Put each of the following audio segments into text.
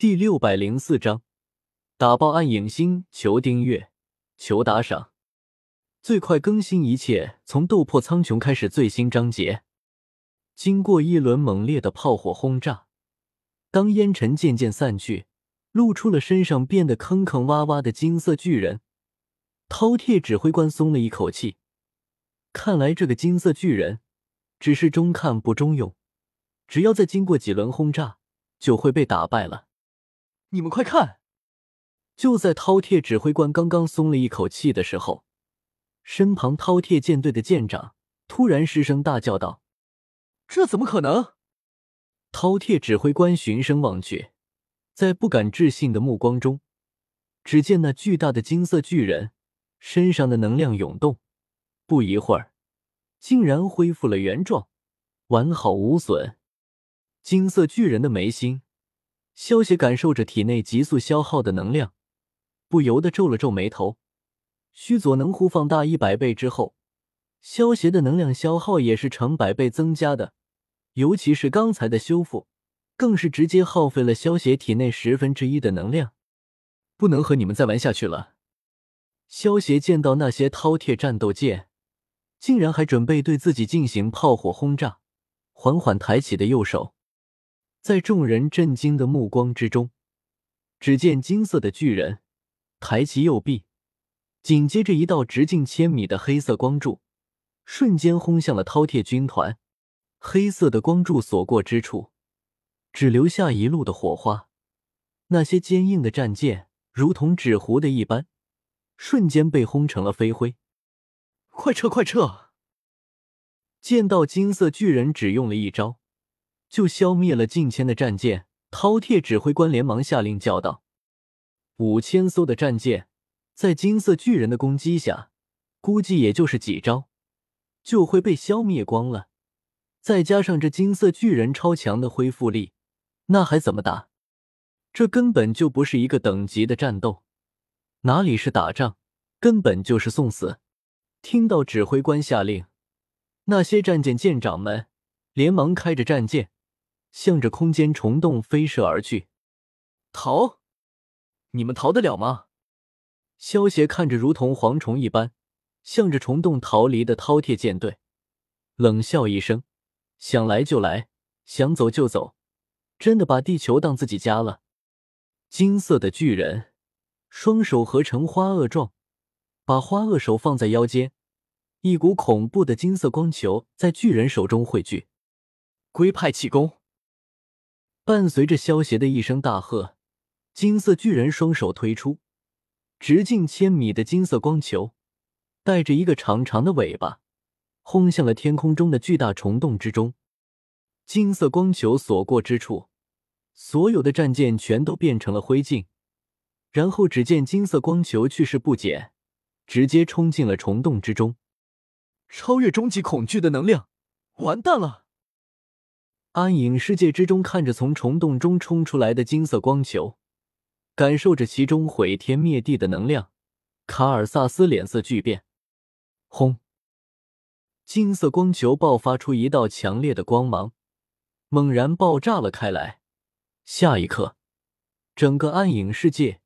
第六百零四章，打爆暗影星，求订阅，求打赏，最快更新，一切从斗破苍穹开始。最新章节，经过一轮猛烈的炮火轰炸，当烟尘渐渐散去，露出了身上变得坑坑洼洼的金色巨人。饕餮指挥官松了一口气，看来这个金色巨人只是中看不中用，只要再经过几轮轰炸，就会被打败了。你们快看！就在饕餮指挥官刚刚松了一口气的时候，身旁饕餮舰队的舰长突然失声大叫道：“这怎么可能？”饕餮指挥官循声望去，在不敢置信的目光中，只见那巨大的金色巨人。身上的能量涌动，不一会儿，竟然恢复了原状，完好无损。金色巨人的眉心，萧邪感受着体内急速消耗的能量，不由得皱了皱眉头。须佐能乎放大一百倍之后，萧邪的能量消耗也是成百倍增加的，尤其是刚才的修复，更是直接耗费了萧邪体内十分之一的能量。不能和你们再玩下去了。萧协见到那些饕餮战斗舰，竟然还准备对自己进行炮火轰炸，缓缓抬起的右手，在众人震惊的目光之中，只见金色的巨人抬起右臂，紧接着一道直径千米的黑色光柱瞬间轰向了饕餮军团。黑色的光柱所过之处，只留下一路的火花，那些坚硬的战舰如同纸糊的一般。瞬间被轰成了飞灰！快撤，快撤！见到金色巨人只用了一招，就消灭了近千的战舰，饕餮指挥官连忙下令叫道：“五千艘的战舰，在金色巨人的攻击下，估计也就是几招就会被消灭光了。再加上这金色巨人超强的恢复力，那还怎么打？这根本就不是一个等级的战斗。”哪里是打仗，根本就是送死！听到指挥官下令，那些战舰舰长们连忙开着战舰，向着空间虫洞飞射而去。逃？你们逃得了吗？萧协看着如同蝗虫一般向着虫洞逃离的饕餮舰队，冷笑一声：“想来就来，想走就走，真的把地球当自己家了？”金色的巨人。双手合成花萼状，把花萼手放在腰间，一股恐怖的金色光球在巨人手中汇聚。龟派气功。伴随着萧邪的一声大喝，金色巨人双手推出，直径千米的金色光球，带着一个长长的尾巴，轰向了天空中的巨大虫洞之中。金色光球所过之处，所有的战舰全都变成了灰烬。然后只见金色光球去势不减，直接冲进了虫洞之中，超越终极恐惧的能量，完蛋了！暗影世界之中，看着从虫洞中冲出来的金色光球，感受着其中毁天灭地的能量，卡尔萨斯脸色巨变。轰！金色光球爆发出一道强烈的光芒，猛然爆炸了开来。下一刻，整个暗影世界。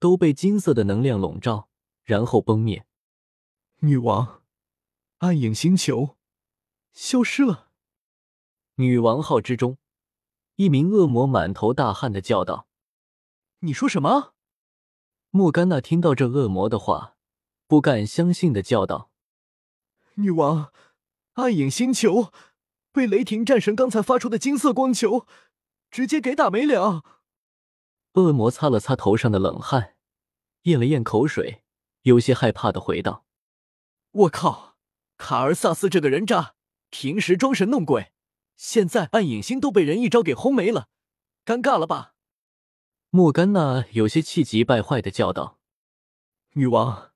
都被金色的能量笼罩，然后崩灭。女王，暗影星球消失了。女王号之中，一名恶魔满头大汗的叫道：“你说什么？”莫甘娜听到这恶魔的话，不敢相信的叫道：“女王，暗影星球被雷霆战神刚才发出的金色光球直接给打没了。”恶魔擦了擦头上的冷汗。咽了咽口水，有些害怕的回道：“我靠，卡尔萨斯这个人渣，平时装神弄鬼，现在暗影星都被人一招给轰没了，尴尬了吧？”莫甘娜有些气急败坏的叫道：“女王，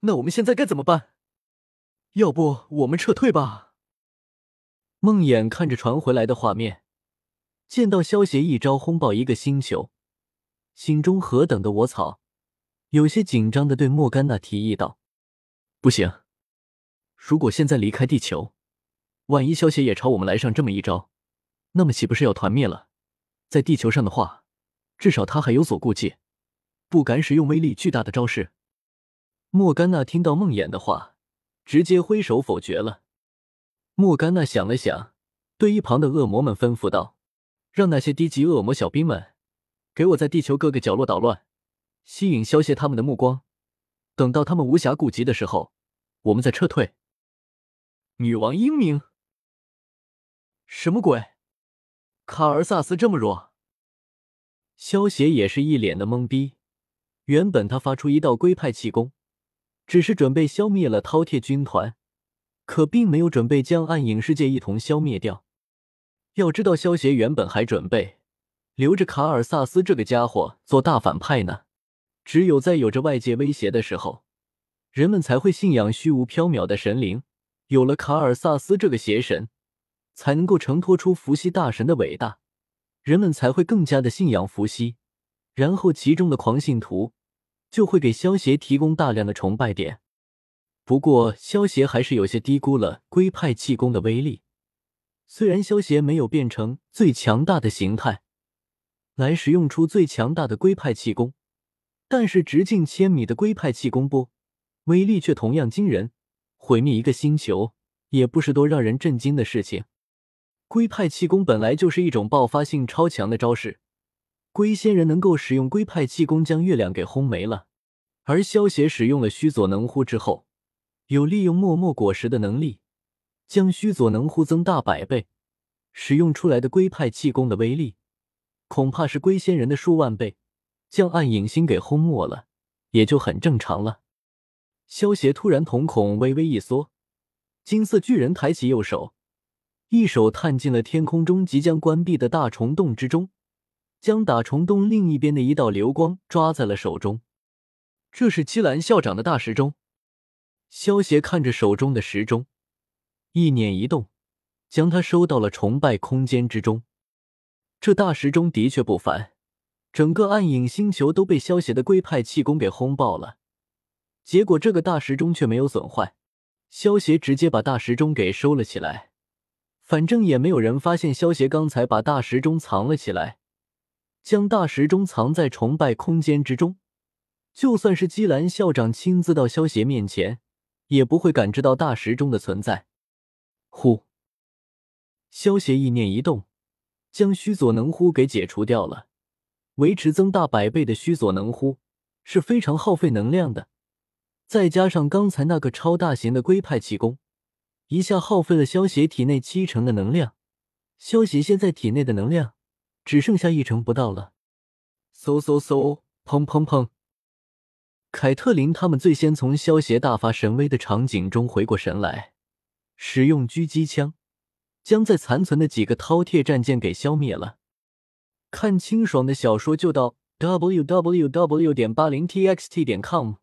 那我们现在该怎么办？要不我们撤退吧？”梦魇看着传回来的画面，见到萧协一招轰爆一个星球，心中何等的我操！有些紧张的对莫甘娜提议道：“不行，如果现在离开地球，万一萧协也朝我们来上这么一招，那么岂不是要团灭了？在地球上的话，至少他还有所顾忌，不敢使用威力巨大的招式。莫甘娜听到梦魇的话，直接挥手否决了。莫甘娜想了想，对一旁的恶魔们吩咐道：“让那些低级恶魔小兵们给我在地球各个角落捣乱，吸引消邪他们的目光。等到他们无暇顾及的时候，我们再撤退。”女王英明？什么鬼？卡尔萨斯这么弱？萧邪也是一脸的懵逼。原本他发出一道龟派气功，只是准备消灭了饕餮军团，可并没有准备将暗影世界一同消灭掉。要知道，萧邪原本还准备留着卡尔萨斯这个家伙做大反派呢。只有在有着外界威胁的时候，人们才会信仰虚无缥缈的神灵。有了卡尔萨斯这个邪神，才能够承托出伏羲大神的伟大。人们才会更加的信仰伏羲，然后其中的狂信徒就会给萧协提供大量的崇拜点。不过，萧协还是有些低估了龟派气功的威力。虽然萧协没有变成最强大的形态来使用出最强大的龟派气功，但是直径千米的龟派气功波威力却同样惊人，毁灭一个星球也不是多让人震惊的事情。龟派气功本来就是一种爆发性超强的招式，龟仙人能够使用龟派气功将月亮给轰没了，而萧协使用了须佐能乎之后，有利用默默果实的能力，将须佐能乎增大百倍，使用出来的龟派气功的威力，恐怕是龟仙人的数万倍，将暗影星给轰没了，也就很正常了。萧协突然瞳孔微微一缩，金色巨人抬起右手。一手探进了天空中即将关闭的大虫洞之中，将打虫洞另一边的一道流光抓在了手中。这是基兰校长的大时钟。萧协看着手中的时钟，意念一动，将它收到了崇拜空间之中。这大时钟的确不凡，整个暗影星球都被萧协的龟派气功给轰爆了，结果这个大时钟却没有损坏。萧协直接把大时钟给收了起来。反正也没有人发现萧协刚才把大时钟藏了起来，将大时钟藏在崇拜空间之中。就算是基兰校长亲自到萧协面前，也不会感知到大时钟的存在。呼，萧协意念一动，将须佐能乎给解除掉了。维持增大百倍的须佐能乎是非常耗费能量的，再加上刚才那个超大型的龟派气功。一下耗费了萧协体内七成的能量，萧协现在体内的能量只剩下一成不到了。嗖嗖嗖，砰砰砰！凯特琳他们最先从萧协大发神威的场景中回过神来，使用狙击枪将在残存的几个饕餮战舰给消灭了。看清爽的小说就到 w w w. 点八零 t x t 点 com。